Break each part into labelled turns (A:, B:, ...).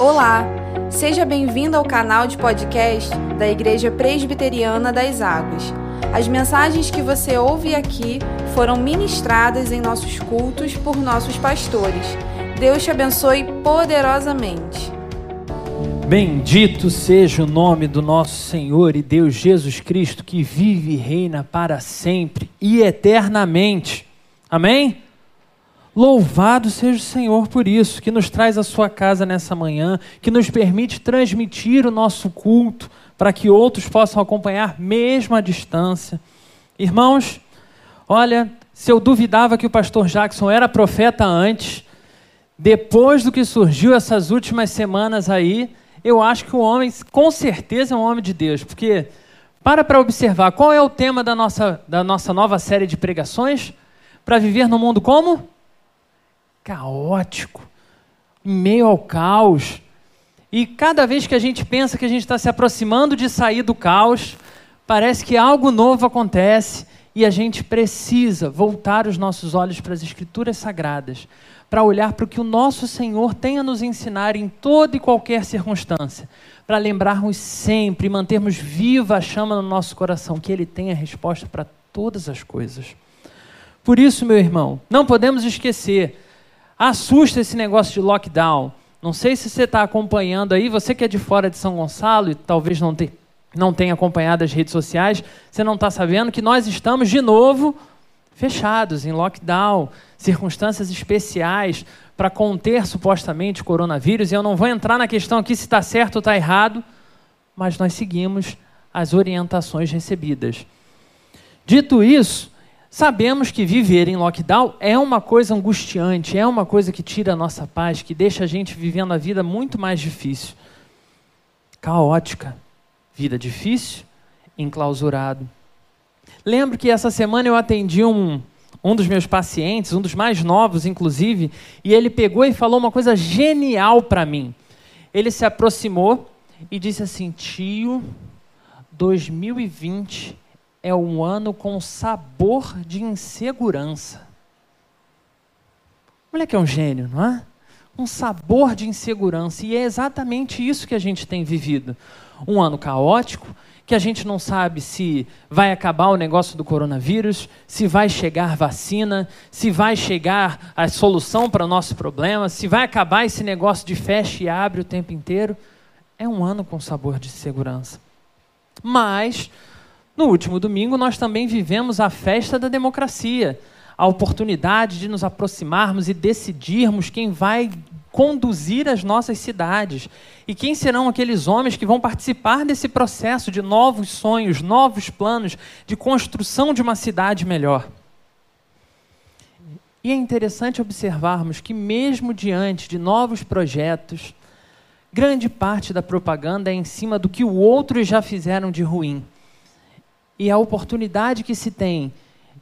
A: Olá, seja bem-vindo ao canal de podcast da Igreja Presbiteriana das Águas. As mensagens que você ouve aqui foram ministradas em nossos cultos por nossos pastores. Deus te abençoe poderosamente.
B: Bendito seja o nome do nosso Senhor e Deus Jesus Cristo, que vive e reina para sempre e eternamente. Amém? Louvado seja o Senhor por isso, que nos traz a sua casa nessa manhã, que nos permite transmitir o nosso culto para que outros possam acompanhar mesmo à distância. Irmãos, olha, se eu duvidava que o pastor Jackson era profeta antes, depois do que surgiu essas últimas semanas aí, eu acho que o homem com certeza é um homem de Deus, porque para para observar qual é o tema da nossa, da nossa nova série de pregações para viver no mundo como? Caótico, em meio ao caos. E cada vez que a gente pensa que a gente está se aproximando de sair do caos, parece que algo novo acontece e a gente precisa voltar os nossos olhos para as Escrituras Sagradas, para olhar para o que o nosso Senhor tem a nos ensinar em toda e qualquer circunstância, para lembrarmos sempre e mantermos viva a chama no nosso coração, que Ele tem a resposta para todas as coisas. Por isso, meu irmão, não podemos esquecer assusta esse negócio de lockdown. Não sei se você está acompanhando aí, você que é de fora de São Gonçalo e talvez não, te, não tenha acompanhado as redes sociais, você não está sabendo que nós estamos de novo fechados, em lockdown, circunstâncias especiais para conter supostamente o coronavírus. E eu não vou entrar na questão aqui se está certo ou está errado, mas nós seguimos as orientações recebidas. Dito isso, Sabemos que viver em lockdown é uma coisa angustiante, é uma coisa que tira a nossa paz, que deixa a gente vivendo a vida muito mais difícil. Caótica. Vida difícil, enclausurado. Lembro que essa semana eu atendi um, um dos meus pacientes, um dos mais novos, inclusive, e ele pegou e falou uma coisa genial para mim. Ele se aproximou e disse assim: Tio, 2020 é um ano com sabor de insegurança. Olha que é um gênio, não é? Um sabor de insegurança. E é exatamente isso que a gente tem vivido. Um ano caótico, que a gente não sabe se vai acabar o negócio do coronavírus, se vai chegar vacina, se vai chegar a solução para o nosso problema, se vai acabar esse negócio de fecha e abre o tempo inteiro. É um ano com sabor de segurança. Mas no último domingo, nós também vivemos a festa da democracia, a oportunidade de nos aproximarmos e decidirmos quem vai conduzir as nossas cidades e quem serão aqueles homens que vão participar desse processo de novos sonhos, novos planos de construção de uma cidade melhor. E é interessante observarmos que, mesmo diante de novos projetos, grande parte da propaganda é em cima do que outros já fizeram de ruim e a oportunidade que se tem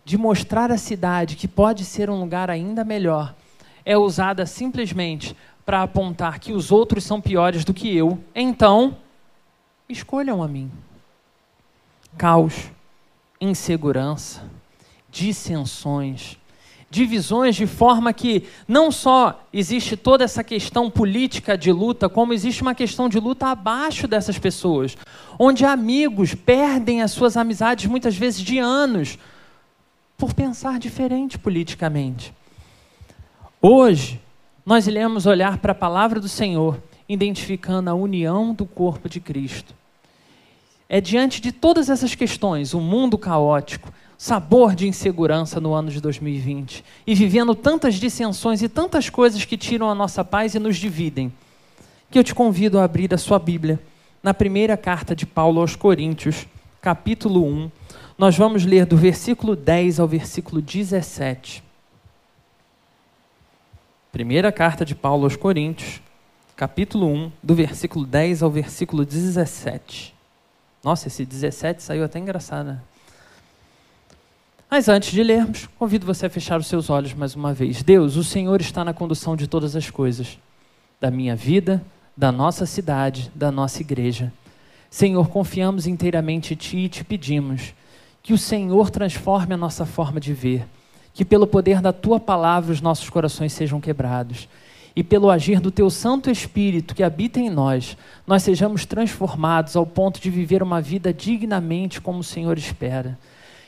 B: de mostrar a cidade que pode ser um lugar ainda melhor é usada simplesmente para apontar que os outros são piores do que eu, então escolham a mim. Caos, insegurança, dissensões, divisões de forma que não só existe toda essa questão política de luta, como existe uma questão de luta abaixo dessas pessoas, onde amigos perdem as suas amizades muitas vezes de anos por pensar diferente politicamente. Hoje, nós iremos olhar para a palavra do Senhor, identificando a união do corpo de Cristo. É diante de todas essas questões, o mundo caótico, sabor de insegurança no ano de 2020 e vivendo tantas dissensões e tantas coisas que tiram a nossa paz e nos dividem, que eu te convido a abrir a sua Bíblia na primeira carta de Paulo aos Coríntios, capítulo 1. Nós vamos ler do versículo 10 ao versículo 17. Primeira carta de Paulo aos Coríntios, capítulo 1, do versículo 10 ao versículo 17. Nossa, esse 17 saiu até engraçado, né? Mas antes de lermos, convido você a fechar os seus olhos mais uma vez. Deus, o Senhor está na condução de todas as coisas, da minha vida, da nossa cidade, da nossa igreja. Senhor, confiamos inteiramente em Ti e te pedimos que o Senhor transforme a nossa forma de ver, que pelo poder da Tua palavra os nossos corações sejam quebrados e pelo agir do teu Santo Espírito que habita em nós, nós sejamos transformados ao ponto de viver uma vida dignamente como o Senhor espera.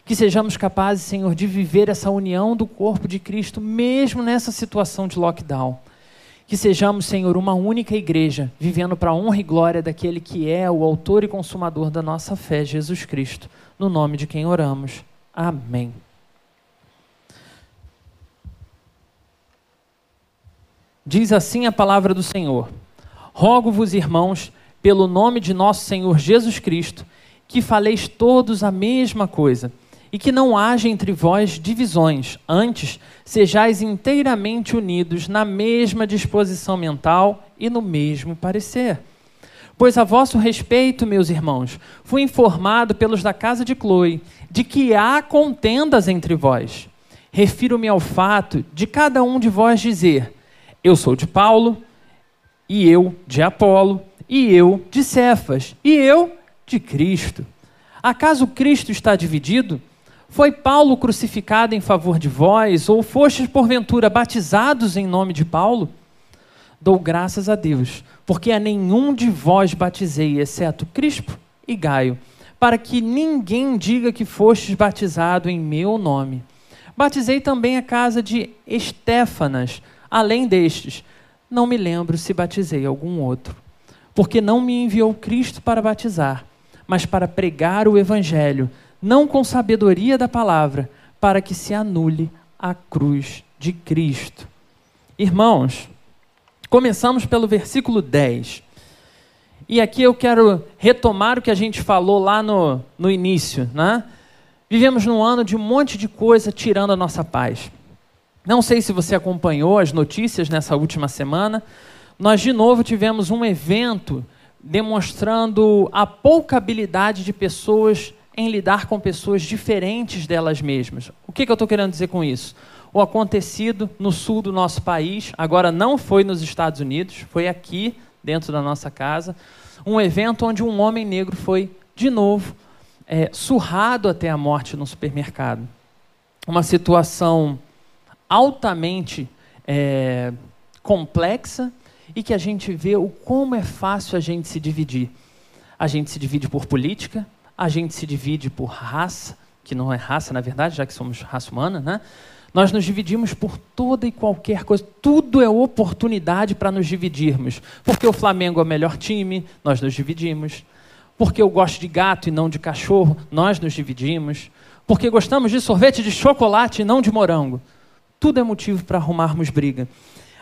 B: Que sejamos capazes, Senhor, de viver essa união do corpo de Cristo, mesmo nessa situação de lockdown. Que sejamos, Senhor, uma única igreja, vivendo para a honra e glória daquele que é o autor e consumador da nossa fé, Jesus Cristo. No nome de quem oramos. Amém. Diz assim a palavra do Senhor: Rogo-vos, irmãos, pelo nome de nosso Senhor Jesus Cristo, que faleis todos a mesma coisa, e que não haja entre vós divisões, antes sejais inteiramente unidos na mesma disposição mental e no mesmo parecer. Pois a vosso respeito, meus irmãos, fui informado pelos da casa de Chloe de que há contendas entre vós. Refiro-me ao fato de cada um de vós dizer: eu sou de Paulo, e eu de Apolo, e eu de Cefas, e eu de Cristo. Acaso Cristo está dividido? Foi Paulo crucificado em favor de vós, ou fostes porventura batizados em nome de Paulo? Dou graças a Deus, porque a nenhum de vós batizei, exceto Crispo e Gaio, para que ninguém diga que fostes batizado em meu nome. Batizei também a casa de Estéfanas, Além destes, não me lembro se batizei algum outro, porque não me enviou Cristo para batizar, mas para pregar o Evangelho, não com sabedoria da palavra, para que se anule a cruz de Cristo. Irmãos, começamos pelo versículo 10. E aqui eu quero retomar o que a gente falou lá no, no início. Né? Vivemos num ano de um monte de coisa tirando a nossa paz. Não sei se você acompanhou as notícias nessa última semana. Nós, de novo, tivemos um evento demonstrando a pouca habilidade de pessoas em lidar com pessoas diferentes delas mesmas. O que, que eu estou querendo dizer com isso? O acontecido no sul do nosso país, agora não foi nos Estados Unidos, foi aqui, dentro da nossa casa, um evento onde um homem negro foi, de novo, é, surrado até a morte no supermercado. Uma situação altamente é, complexa e que a gente vê o como é fácil a gente se dividir. A gente se divide por política, a gente se divide por raça, que não é raça na verdade, já que somos raça humana, né? Nós nos dividimos por toda e qualquer coisa. Tudo é oportunidade para nos dividirmos. Porque o Flamengo é o melhor time, nós nos dividimos. Porque eu gosto de gato e não de cachorro, nós nos dividimos. Porque gostamos de sorvete de chocolate e não de morango tudo é motivo para arrumarmos briga.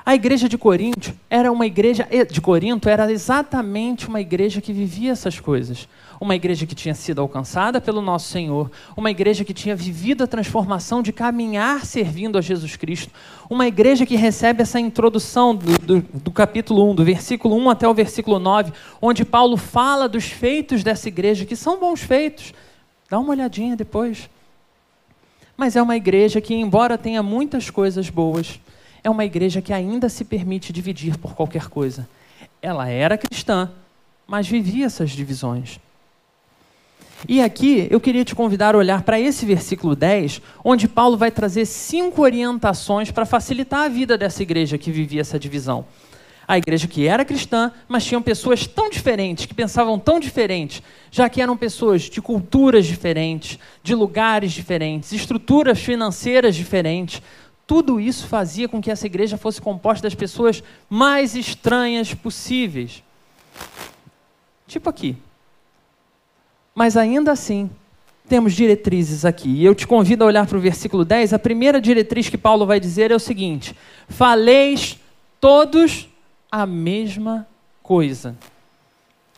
B: A igreja de Corinto era uma igreja de Corinto era exatamente uma igreja que vivia essas coisas. Uma igreja que tinha sido alcançada pelo nosso Senhor, uma igreja que tinha vivido a transformação de caminhar servindo a Jesus Cristo, uma igreja que recebe essa introdução do, do, do capítulo 1, do versículo 1 até o versículo 9, onde Paulo fala dos feitos dessa igreja, que são bons feitos. Dá uma olhadinha depois mas é uma igreja que, embora tenha muitas coisas boas, é uma igreja que ainda se permite dividir por qualquer coisa. Ela era cristã, mas vivia essas divisões. E aqui eu queria te convidar a olhar para esse versículo 10, onde Paulo vai trazer cinco orientações para facilitar a vida dessa igreja que vivia essa divisão a igreja que era cristã, mas tinham pessoas tão diferentes, que pensavam tão diferentes, já que eram pessoas de culturas diferentes, de lugares diferentes, estruturas financeiras diferentes. Tudo isso fazia com que essa igreja fosse composta das pessoas mais estranhas possíveis. Tipo aqui. Mas ainda assim, temos diretrizes aqui. E eu te convido a olhar para o versículo 10. A primeira diretriz que Paulo vai dizer é o seguinte: Faleis todos a mesma coisa.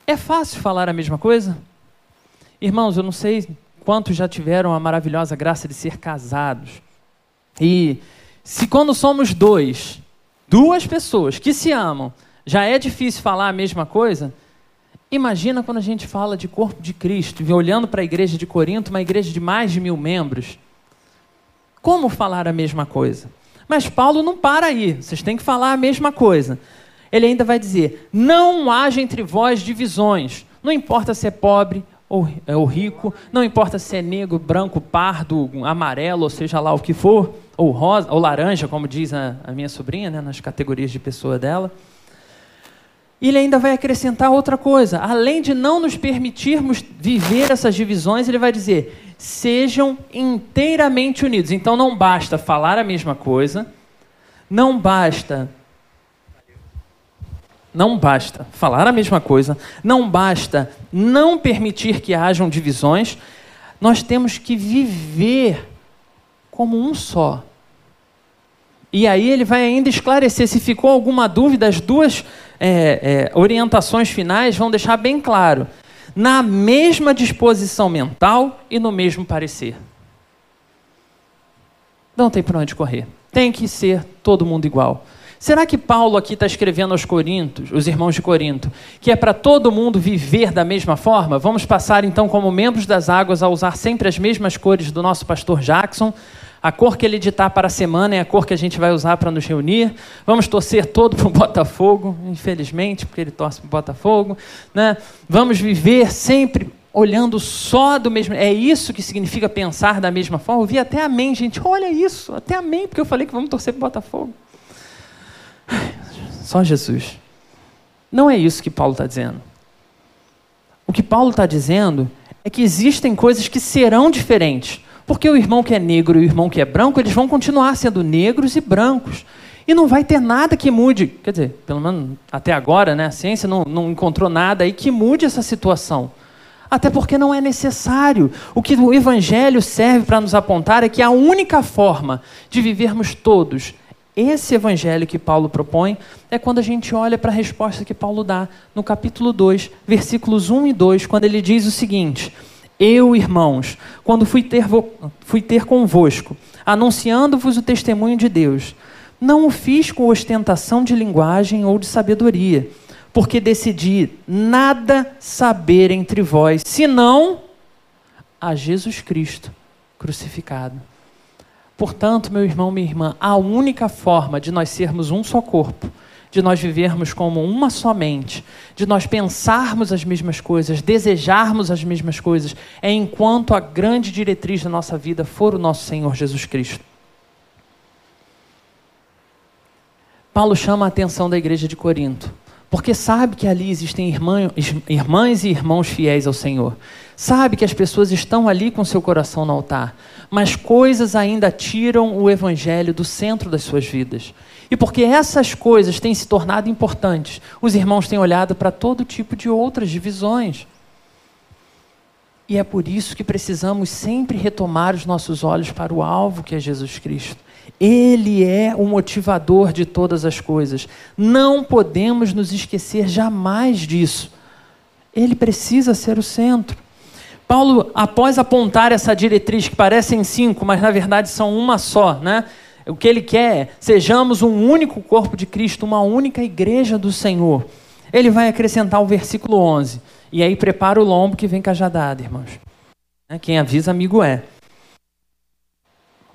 B: É fácil falar a mesma coisa? Irmãos, eu não sei quantos já tiveram a maravilhosa graça de ser casados. E se quando somos dois, duas pessoas que se amam, já é difícil falar a mesma coisa, imagina quando a gente fala de corpo de Cristo, olhando para a igreja de Corinto, uma igreja de mais de mil membros. Como falar a mesma coisa? Mas Paulo não para aí, vocês têm que falar a mesma coisa ele ainda vai dizer: não haja entre vós divisões. Não importa se é pobre ou, é, ou rico, não importa se é negro, branco, pardo, amarelo, ou seja lá o que for, ou rosa, ou laranja, como diz a, a minha sobrinha, né, nas categorias de pessoa dela. Ele ainda vai acrescentar outra coisa. Além de não nos permitirmos viver essas divisões, ele vai dizer: sejam inteiramente unidos. Então não basta falar a mesma coisa, não basta não basta falar a mesma coisa, não basta não permitir que hajam divisões, nós temos que viver como um só. E aí ele vai ainda esclarecer, se ficou alguma dúvida, as duas é, é, orientações finais vão deixar bem claro. Na mesma disposição mental e no mesmo parecer. Não tem para onde correr. Tem que ser todo mundo igual. Será que Paulo aqui está escrevendo aos Coríntios, os irmãos de Corinto, que é para todo mundo viver da mesma forma? Vamos passar então, como membros das águas, a usar sempre as mesmas cores do nosso pastor Jackson. A cor que ele editar para a semana é a cor que a gente vai usar para nos reunir. Vamos torcer todo para o Botafogo, infelizmente, porque ele torce para o Botafogo. Né? Vamos viver sempre olhando só do mesmo. É isso que significa pensar da mesma forma. Eu vi até amém, gente. Olha isso, até amém, porque eu falei que vamos torcer para o Botafogo. Só Jesus. Não é isso que Paulo está dizendo. O que Paulo está dizendo é que existem coisas que serão diferentes. Porque o irmão que é negro e o irmão que é branco, eles vão continuar sendo negros e brancos. E não vai ter nada que mude. Quer dizer, pelo menos até agora, né, a ciência não, não encontrou nada aí que mude essa situação. Até porque não é necessário. O que o Evangelho serve para nos apontar é que a única forma de vivermos todos esse evangelho que Paulo propõe é quando a gente olha para a resposta que Paulo dá no capítulo 2, versículos 1 e 2, quando ele diz o seguinte: Eu, irmãos, quando fui ter, fui ter convosco, anunciando-vos o testemunho de Deus, não o fiz com ostentação de linguagem ou de sabedoria, porque decidi nada saber entre vós, senão a Jesus Cristo crucificado. Portanto, meu irmão, minha irmã, a única forma de nós sermos um só corpo, de nós vivermos como uma só mente, de nós pensarmos as mesmas coisas, desejarmos as mesmas coisas, é enquanto a grande diretriz da nossa vida for o nosso Senhor Jesus Cristo. Paulo chama a atenção da igreja de Corinto, porque sabe que ali existem irmãs e irmãos fiéis ao Senhor. Sabe que as pessoas estão ali com seu coração no altar mas coisas ainda tiram o evangelho do centro das suas vidas. E porque essas coisas têm se tornado importantes, os irmãos têm olhado para todo tipo de outras divisões. E é por isso que precisamos sempre retomar os nossos olhos para o alvo que é Jesus Cristo. Ele é o motivador de todas as coisas. Não podemos nos esquecer jamais disso. Ele precisa ser o centro. Paulo, após apontar essa diretriz, que parecem cinco, mas na verdade são uma só, né? O que ele quer é, sejamos um único corpo de Cristo, uma única igreja do Senhor. Ele vai acrescentar o versículo 11. E aí prepara o lombo que vem cajadada, irmãos. Né? Quem avisa, amigo é.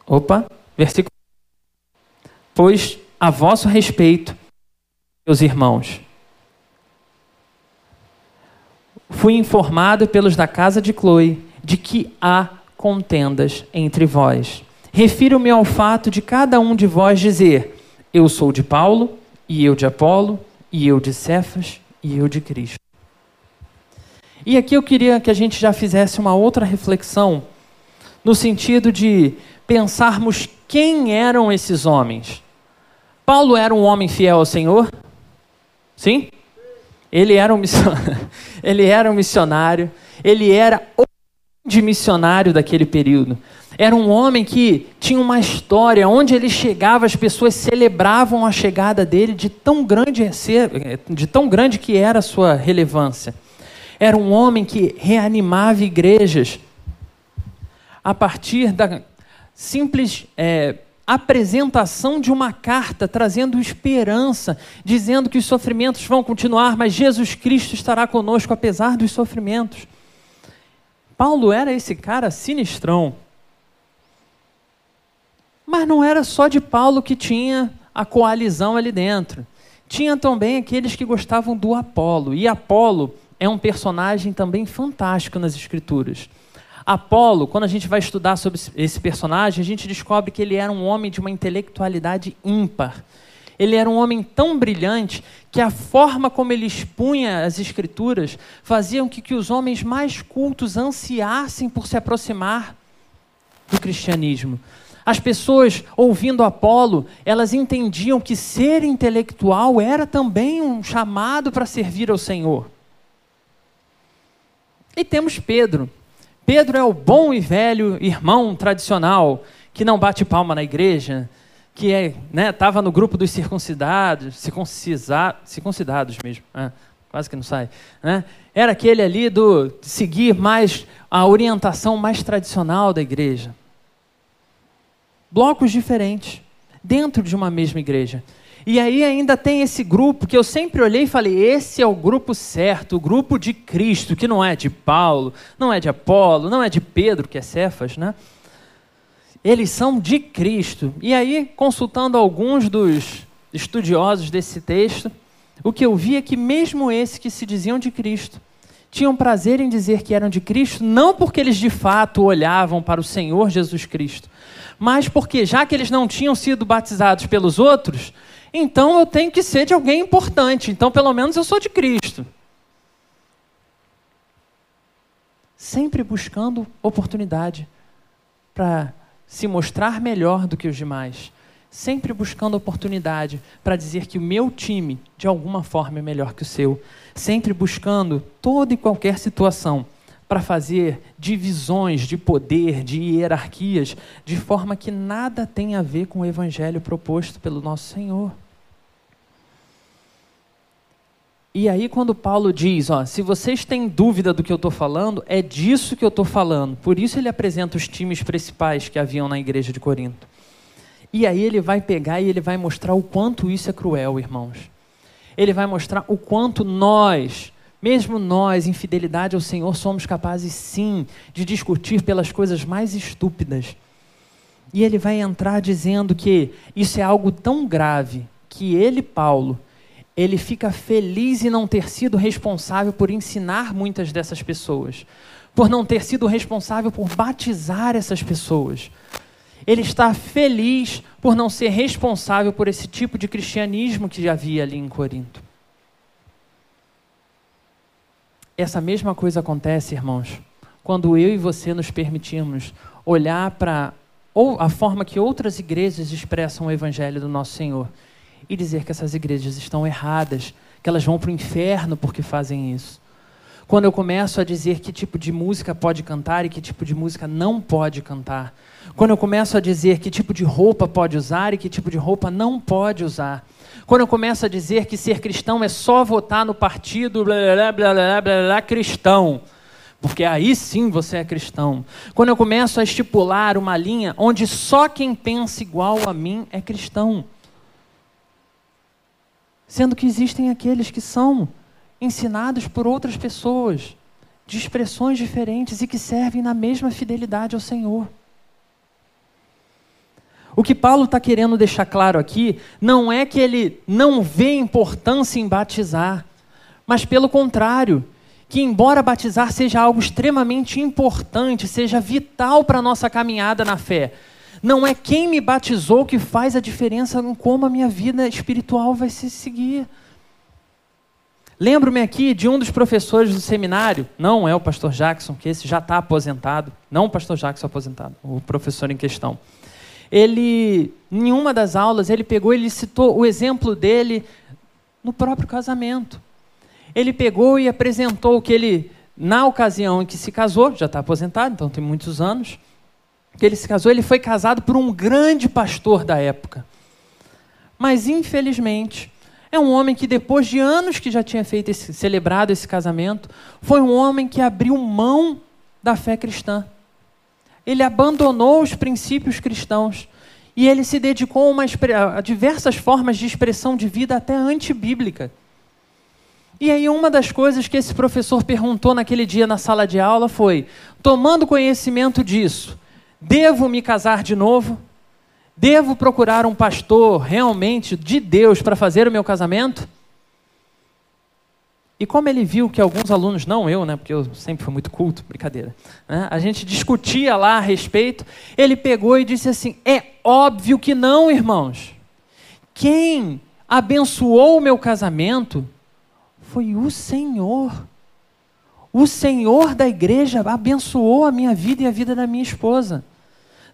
B: Opa, versículo. Pois a vosso respeito, meus irmãos, fui informado pelos da casa de Chloe de que há contendas entre vós. Refiro-me ao fato de cada um de vós dizer: Eu sou de Paulo, e eu de Apolo, e eu de Cefas, e eu de Cristo. E aqui eu queria que a gente já fizesse uma outra reflexão, no sentido de pensarmos quem eram esses homens. Paulo era um homem fiel ao Senhor? Sim? Ele era um missionário, ele era um missionário, ele era o de missionário daquele período. Era um homem que tinha uma história, onde ele chegava, as pessoas celebravam a chegada dele de tão grande, de tão grande que era a sua relevância. Era um homem que reanimava igrejas a partir da simples é, apresentação de uma carta trazendo esperança, dizendo que os sofrimentos vão continuar, mas Jesus Cristo estará conosco apesar dos sofrimentos. Paulo era esse cara sinistrão. Mas não era só de Paulo que tinha a coalizão ali dentro. Tinha também aqueles que gostavam do Apolo. E Apolo é um personagem também fantástico nas Escrituras. Apolo, quando a gente vai estudar sobre esse personagem, a gente descobre que ele era um homem de uma intelectualidade ímpar. Ele era um homem tão brilhante que a forma como ele expunha as escrituras fazia com que, que os homens mais cultos ansiassem por se aproximar do cristianismo. As pessoas, ouvindo Apolo, elas entendiam que ser intelectual era também um chamado para servir ao Senhor. E temos Pedro. Pedro é o bom e velho irmão tradicional que não bate palma na igreja, que é, né, estava no grupo dos circuncidados, circuncidados, circuncidados mesmo, é, quase que não sai, né? Era aquele ali do seguir mais a orientação mais tradicional da igreja. Blocos diferentes dentro de uma mesma igreja. E aí ainda tem esse grupo que eu sempre olhei e falei: esse é o grupo certo, o grupo de Cristo, que não é de Paulo, não é de Apolo, não é de Pedro, que é Cefas, né? Eles são de Cristo. E aí, consultando alguns dos estudiosos desse texto, o que eu vi é que mesmo esses que se diziam de Cristo, tinham prazer em dizer que eram de Cristo, não porque eles de fato olhavam para o Senhor Jesus Cristo, mas porque já que eles não tinham sido batizados pelos outros, então eu tenho que ser de alguém importante. Então, pelo menos, eu sou de Cristo. Sempre buscando oportunidade para se mostrar melhor do que os demais. Sempre buscando oportunidade para dizer que o meu time, de alguma forma, é melhor que o seu. Sempre buscando toda e qualquer situação para fazer divisões de poder, de hierarquias, de forma que nada tem a ver com o evangelho proposto pelo nosso Senhor. E aí, quando Paulo diz, ó, se vocês têm dúvida do que eu estou falando, é disso que eu estou falando. Por isso ele apresenta os times principais que haviam na igreja de Corinto. E aí ele vai pegar e ele vai mostrar o quanto isso é cruel, irmãos. Ele vai mostrar o quanto nós, mesmo nós, em fidelidade ao Senhor, somos capazes sim de discutir pelas coisas mais estúpidas. E ele vai entrar dizendo que isso é algo tão grave que ele, Paulo, ele fica feliz em não ter sido responsável por ensinar muitas dessas pessoas, por não ter sido responsável por batizar essas pessoas. Ele está feliz por não ser responsável por esse tipo de cristianismo que havia ali em Corinto. Essa mesma coisa acontece, irmãos, quando eu e você nos permitimos olhar para a forma que outras igrejas expressam o evangelho do nosso Senhor e dizer que essas igrejas estão erradas, que elas vão para o inferno porque fazem isso. Quando eu começo a dizer que tipo de música pode cantar e que tipo de música não pode cantar. Quando eu começo a dizer que tipo de roupa pode usar e que tipo de roupa não pode usar. Quando eu começo a dizer que ser cristão é só votar no partido blá, blá, blá, blá, blá, blá, cristão. Porque aí sim você é cristão. Quando eu começo a estipular uma linha onde só quem pensa igual a mim é cristão sendo que existem aqueles que são ensinados por outras pessoas, de expressões diferentes e que servem na mesma fidelidade ao Senhor. O que Paulo está querendo deixar claro aqui não é que ele não vê importância em batizar, mas pelo contrário, que embora batizar seja algo extremamente importante, seja vital para a nossa caminhada na fé, não é quem me batizou que faz a diferença em como a minha vida espiritual vai se seguir. Lembro-me aqui de um dos professores do seminário, não é o pastor Jackson, que esse já está aposentado, não o pastor Jackson aposentado, o professor em questão. Ele, em uma das aulas, ele pegou e citou o exemplo dele no próprio casamento. Ele pegou e apresentou que ele, na ocasião em que se casou, já está aposentado, então tem muitos anos, que ele se casou, ele foi casado por um grande pastor da época. Mas, infelizmente, é um homem que, depois de anos que já tinha feito esse, celebrado esse casamento, foi um homem que abriu mão da fé cristã. Ele abandonou os princípios cristãos e ele se dedicou a, uma, a diversas formas de expressão de vida até antibíblica. E aí, uma das coisas que esse professor perguntou naquele dia na sala de aula foi: tomando conhecimento disso, Devo me casar de novo? Devo procurar um pastor realmente de Deus para fazer o meu casamento? E como ele viu que alguns alunos, não eu, né, porque eu sempre fui muito culto, brincadeira, né, a gente discutia lá a respeito, ele pegou e disse assim: é óbvio que não, irmãos. Quem abençoou o meu casamento foi o Senhor. O Senhor da igreja abençoou a minha vida e a vida da minha esposa.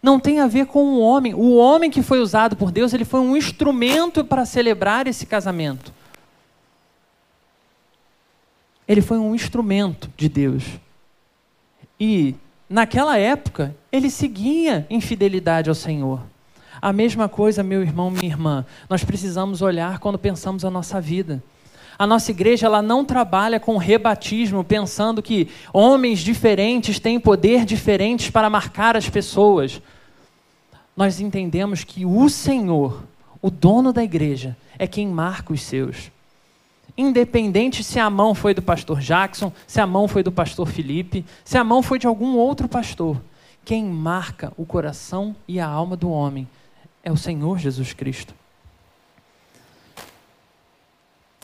B: Não tem a ver com o homem. O homem que foi usado por Deus, ele foi um instrumento para celebrar esse casamento. Ele foi um instrumento de Deus. E, naquela época, ele seguia em fidelidade ao Senhor. A mesma coisa, meu irmão, minha irmã, nós precisamos olhar quando pensamos a nossa vida. A nossa igreja ela não trabalha com rebatismo, pensando que homens diferentes têm poder diferentes para marcar as pessoas. Nós entendemos que o Senhor, o dono da igreja, é quem marca os seus. Independente se a mão foi do pastor Jackson, se a mão foi do pastor Felipe, se a mão foi de algum outro pastor, quem marca o coração e a alma do homem é o Senhor Jesus Cristo.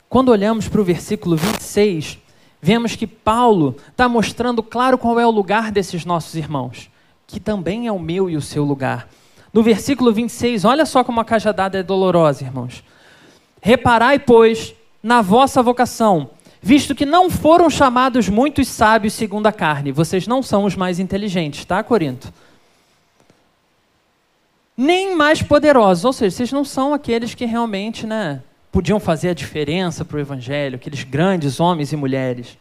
B: Quando olhamos para o versículo 26, vemos que Paulo está mostrando claro qual é o lugar desses nossos irmãos, que também é o meu e o seu lugar. No versículo 26, olha só como a cajadada é dolorosa, irmãos. Reparai, pois, na vossa vocação, visto que não foram chamados muitos sábios segundo a carne. Vocês não são os mais inteligentes, tá, Corinto? Nem mais poderosos, ou seja, vocês não são aqueles que realmente, né, podiam fazer a diferença para o evangelho, aqueles grandes homens e mulheres.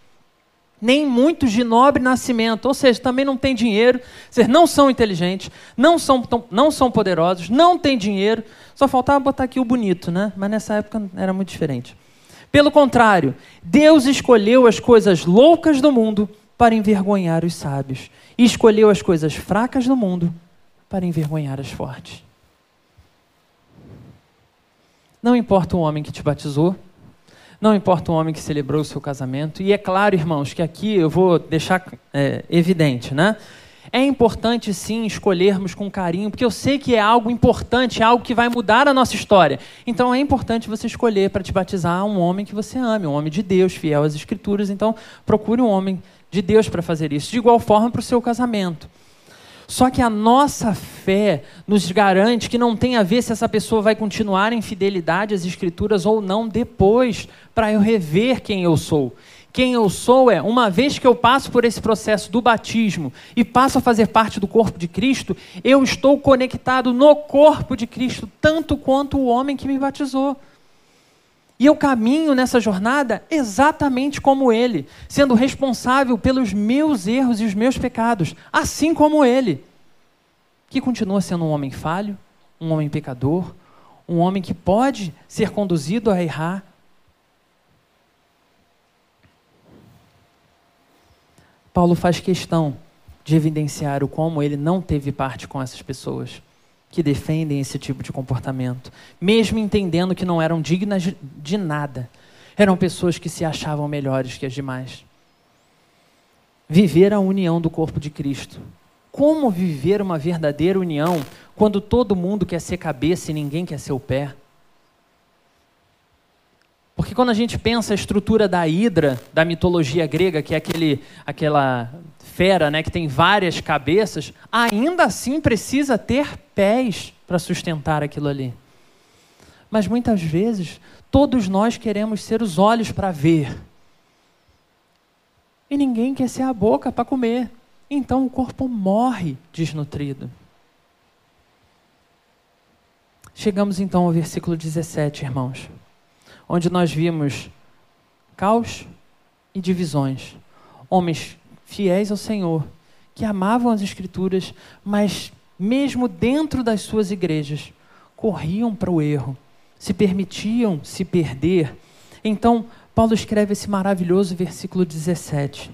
B: Nem muitos de nobre nascimento, ou seja, também não têm dinheiro, vocês não são inteligentes, não são, não são poderosos, não têm dinheiro, só faltava botar aqui o bonito, né? Mas nessa época era muito diferente. Pelo contrário, Deus escolheu as coisas loucas do mundo para envergonhar os sábios, e escolheu as coisas fracas do mundo para envergonhar as fortes. Não importa o homem que te batizou, não importa o homem que celebrou o seu casamento, e é claro, irmãos, que aqui eu vou deixar é, evidente, né? É importante sim escolhermos com carinho, porque eu sei que é algo importante, é algo que vai mudar a nossa história. Então é importante você escolher para te batizar um homem que você ame, um homem de Deus, fiel às Escrituras. Então procure um homem de Deus para fazer isso. De igual forma para o seu casamento. Só que a nossa fé nos garante que não tem a ver se essa pessoa vai continuar em fidelidade às Escrituras ou não depois, para eu rever quem eu sou. Quem eu sou é, uma vez que eu passo por esse processo do batismo e passo a fazer parte do corpo de Cristo, eu estou conectado no corpo de Cristo, tanto quanto o homem que me batizou. E eu caminho nessa jornada exatamente como ele, sendo responsável pelos meus erros e os meus pecados, assim como ele, que continua sendo um homem falho, um homem pecador, um homem que pode ser conduzido a errar. Paulo faz questão de evidenciar o como ele não teve parte com essas pessoas que defendem esse tipo de comportamento, mesmo entendendo que não eram dignas de nada. Eram pessoas que se achavam melhores que as demais. Viver a união do corpo de Cristo. Como viver uma verdadeira união quando todo mundo quer ser cabeça e ninguém quer ser o pé? Porque quando a gente pensa a estrutura da hidra, da mitologia grega, que é aquele, aquela fera né, que tem várias cabeças, ainda assim precisa ter pés para sustentar aquilo ali. Mas muitas vezes, todos nós queremos ser os olhos para ver. E ninguém quer ser a boca para comer. Então o corpo morre desnutrido. Chegamos então ao versículo 17, irmãos, onde nós vimos caos e divisões. Homens fiéis ao Senhor, que amavam as Escrituras, mas mesmo dentro das suas igrejas, corriam para o erro, se permitiam se perder. Então, Paulo escreve esse maravilhoso versículo 17,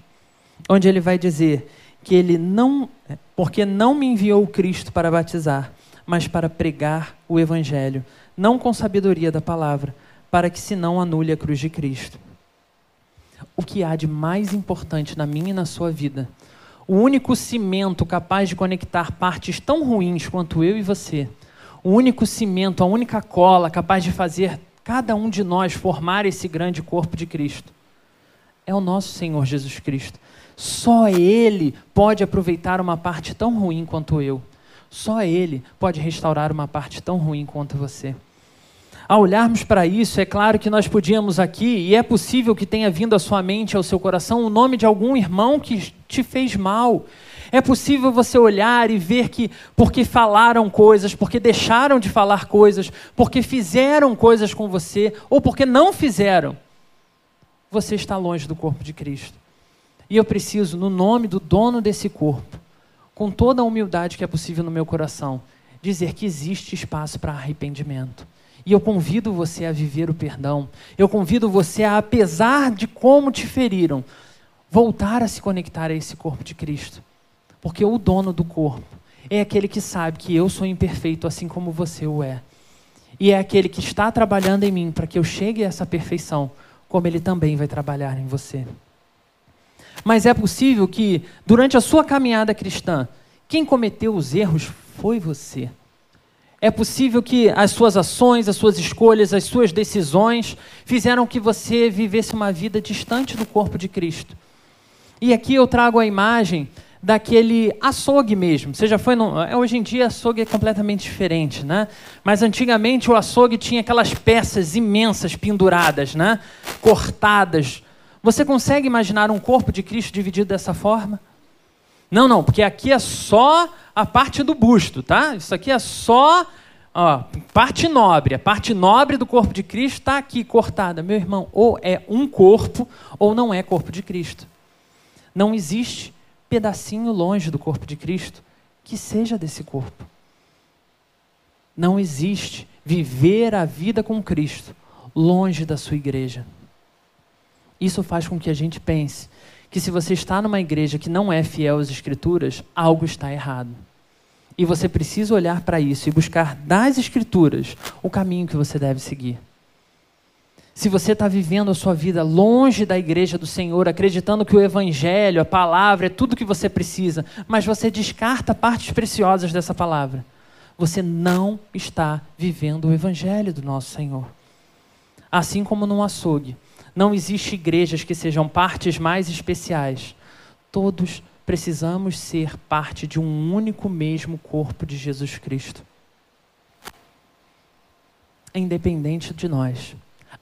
B: onde ele vai dizer que ele não, porque não me enviou Cristo para batizar, mas para pregar o evangelho, não com sabedoria da palavra, para que se não anule a cruz de Cristo. O que há de mais importante na minha e na sua vida o único cimento capaz de conectar partes tão ruins quanto eu e você, o único cimento, a única cola capaz de fazer cada um de nós formar esse grande corpo de Cristo, é o nosso Senhor Jesus Cristo. Só Ele pode aproveitar uma parte tão ruim quanto eu. Só Ele pode restaurar uma parte tão ruim quanto você. Ao olharmos para isso, é claro que nós podíamos aqui, e é possível que tenha vindo à sua mente, ao seu coração, o nome de algum irmão que te fez mal. É possível você olhar e ver que, porque falaram coisas, porque deixaram de falar coisas, porque fizeram coisas com você, ou porque não fizeram, você está longe do corpo de Cristo. E eu preciso, no nome do dono desse corpo, com toda a humildade que é possível no meu coração, dizer que existe espaço para arrependimento. E eu convido você a viver o perdão. Eu convido você a, apesar de como te feriram, voltar a se conectar a esse corpo de Cristo. Porque o dono do corpo é aquele que sabe que eu sou imperfeito assim como você o é. E é aquele que está trabalhando em mim para que eu chegue a essa perfeição, como ele também vai trabalhar em você. Mas é possível que, durante a sua caminhada cristã, quem cometeu os erros foi você. É possível que as suas ações, as suas escolhas, as suas decisões fizeram que você vivesse uma vida distante do corpo de Cristo. E aqui eu trago a imagem daquele açougue mesmo. Você já foi no... É, hoje em dia açougue é completamente diferente, né? Mas antigamente o açougue tinha aquelas peças imensas penduradas, né? Cortadas, você consegue imaginar um corpo de Cristo dividido dessa forma? Não, não, porque aqui é só a parte do busto, tá? Isso aqui é só ó, parte nobre. A parte nobre do corpo de Cristo está aqui cortada. Meu irmão, ou é um corpo ou não é corpo de Cristo. Não existe pedacinho longe do corpo de Cristo que seja desse corpo. Não existe viver a vida com Cristo longe da sua igreja. Isso faz com que a gente pense que se você está numa igreja que não é fiel às Escrituras, algo está errado. E você precisa olhar para isso e buscar das Escrituras o caminho que você deve seguir. Se você está vivendo a sua vida longe da igreja do Senhor, acreditando que o Evangelho, a palavra, é tudo que você precisa, mas você descarta partes preciosas dessa palavra, você não está vivendo o Evangelho do nosso Senhor. Assim como num açougue, não existe igrejas que sejam partes mais especiais. Todos precisamos ser parte de um único mesmo corpo de Jesus Cristo. Independente de nós.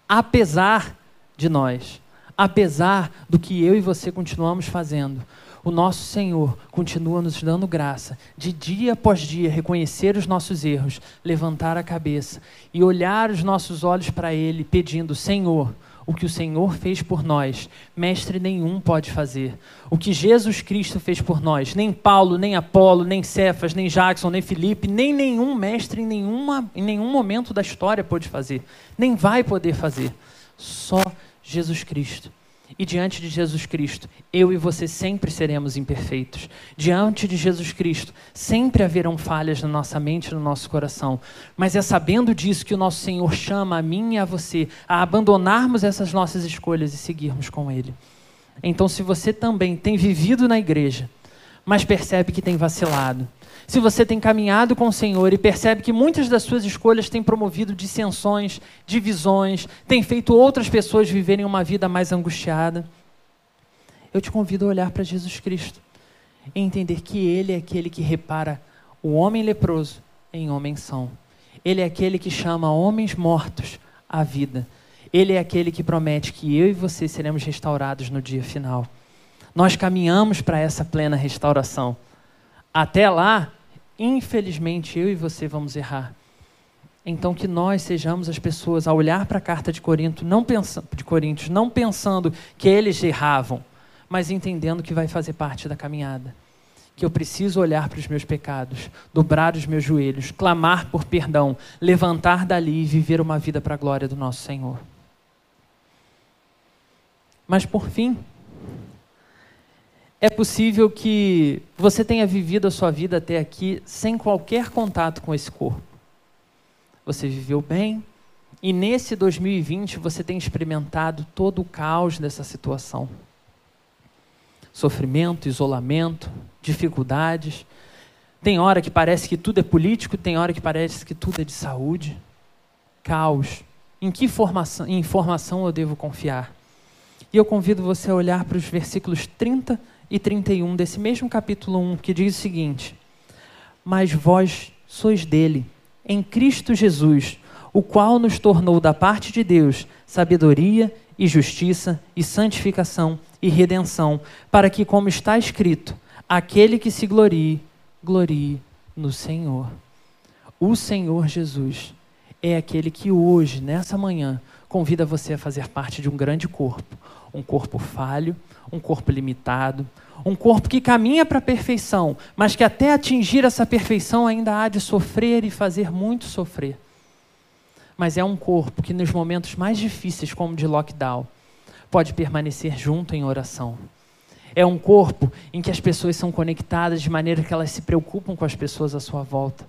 B: Apesar de nós. Apesar do que eu e você continuamos fazendo, o nosso Senhor continua nos dando graça de dia após dia reconhecer os nossos erros, levantar a cabeça e olhar os nossos olhos para Ele, pedindo: Senhor, o que o Senhor fez por nós, mestre nenhum pode fazer. O que Jesus Cristo fez por nós, nem Paulo, nem Apolo, nem Cefas, nem Jackson, nem Felipe, nem nenhum mestre em, nenhuma, em nenhum momento da história pôde fazer, nem vai poder fazer. Só Jesus Cristo. E diante de Jesus Cristo, eu e você sempre seremos imperfeitos. Diante de Jesus Cristo, sempre haverão falhas na nossa mente e no nosso coração. Mas é sabendo disso que o nosso Senhor chama a mim e a você a abandonarmos essas nossas escolhas e seguirmos com Ele. Então, se você também tem vivido na igreja, mas percebe que tem vacilado, se você tem caminhado com o Senhor e percebe que muitas das suas escolhas têm promovido dissensões, divisões, têm feito outras pessoas viverem uma vida mais angustiada, eu te convido a olhar para Jesus Cristo e entender que Ele é aquele que repara o homem leproso em homem são. Ele é aquele que chama homens mortos à vida. Ele é aquele que promete que eu e você seremos restaurados no dia final. Nós caminhamos para essa plena restauração. Até lá, infelizmente eu e você vamos errar. Então que nós sejamos as pessoas a olhar para a carta de Corinto, não pensando, de Coríntios, não pensando que eles erravam, mas entendendo que vai fazer parte da caminhada. Que eu preciso olhar para os meus pecados, dobrar os meus joelhos, clamar por perdão, levantar dali e viver uma vida para a glória do nosso Senhor. Mas por fim, é possível que você tenha vivido a sua vida até aqui sem qualquer contato com esse corpo. Você viveu bem e nesse 2020 você tem experimentado todo o caos dessa situação. Sofrimento, isolamento, dificuldades. Tem hora que parece que tudo é político, tem hora que parece que tudo é de saúde. Caos. Em que informação, informação eu devo confiar? E eu convido você a olhar para os versículos 30 e 31 desse mesmo capítulo 1, que diz o seguinte: Mas vós sois dele, em Cristo Jesus, o qual nos tornou da parte de Deus sabedoria e justiça e santificação e redenção, para que, como está escrito, aquele que se glorie, glorie no Senhor. O Senhor Jesus é aquele que hoje, nessa manhã, convida você a fazer parte de um grande corpo, um corpo falho, um corpo limitado, um corpo que caminha para a perfeição, mas que até atingir essa perfeição ainda há de sofrer e fazer muito sofrer. Mas é um corpo que nos momentos mais difíceis, como de lockdown, pode permanecer junto em oração. É um corpo em que as pessoas são conectadas de maneira que elas se preocupam com as pessoas à sua volta.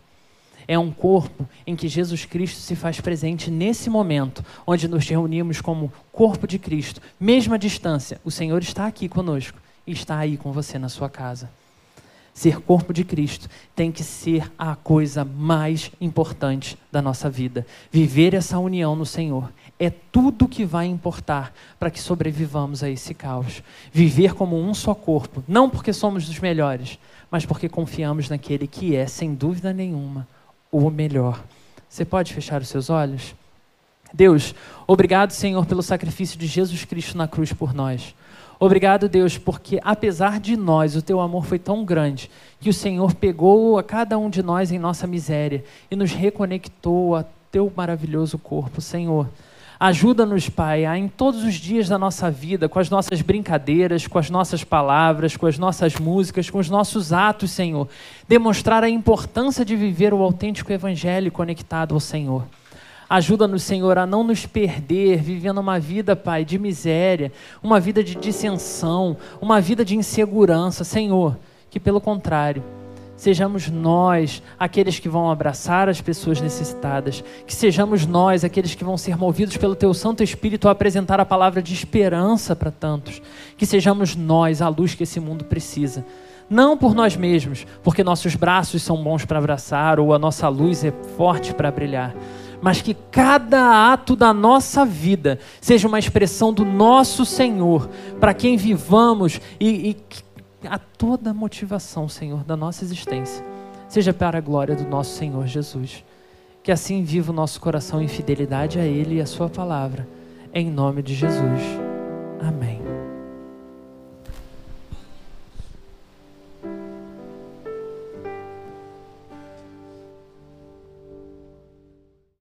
B: É um corpo em que Jesus Cristo se faz presente nesse momento, onde nos reunimos como corpo de Cristo, mesmo à distância. O Senhor está aqui conosco e está aí com você na sua casa. Ser corpo de Cristo tem que ser a coisa mais importante da nossa vida. Viver essa união no Senhor é tudo que vai importar para que sobrevivamos a esse caos. Viver como um só corpo, não porque somos os melhores, mas porque confiamos naquele que é, sem dúvida nenhuma, o melhor. Você pode fechar os seus olhos? Deus, obrigado, Senhor, pelo sacrifício de Jesus Cristo na cruz por nós. Obrigado, Deus, porque apesar de nós, o teu amor foi tão grande que o Senhor pegou a cada um de nós em nossa miséria e nos reconectou a teu maravilhoso corpo, Senhor. Ajuda-nos, Pai, a em todos os dias da nossa vida, com as nossas brincadeiras, com as nossas palavras, com as nossas músicas, com os nossos atos, Senhor, demonstrar a importância de viver o autêntico Evangelho conectado ao Senhor. Ajuda-nos, Senhor, a não nos perder vivendo uma vida, Pai, de miséria, uma vida de dissensão, uma vida de insegurança, Senhor. Que pelo contrário, sejamos nós aqueles que vão abraçar as pessoas necessitadas, que sejamos nós aqueles que vão ser movidos pelo Teu Santo Espírito a apresentar a palavra de esperança para tantos, que sejamos nós a luz que esse mundo precisa. Não por nós mesmos, porque nossos braços são bons para abraçar ou a nossa luz é forte para brilhar mas que cada ato da nossa vida seja uma expressão do nosso Senhor, para quem vivamos e, e a toda motivação, Senhor, da nossa existência, seja para a glória do nosso Senhor Jesus. Que assim viva o nosso coração em fidelidade a Ele e a Sua palavra, em nome de Jesus.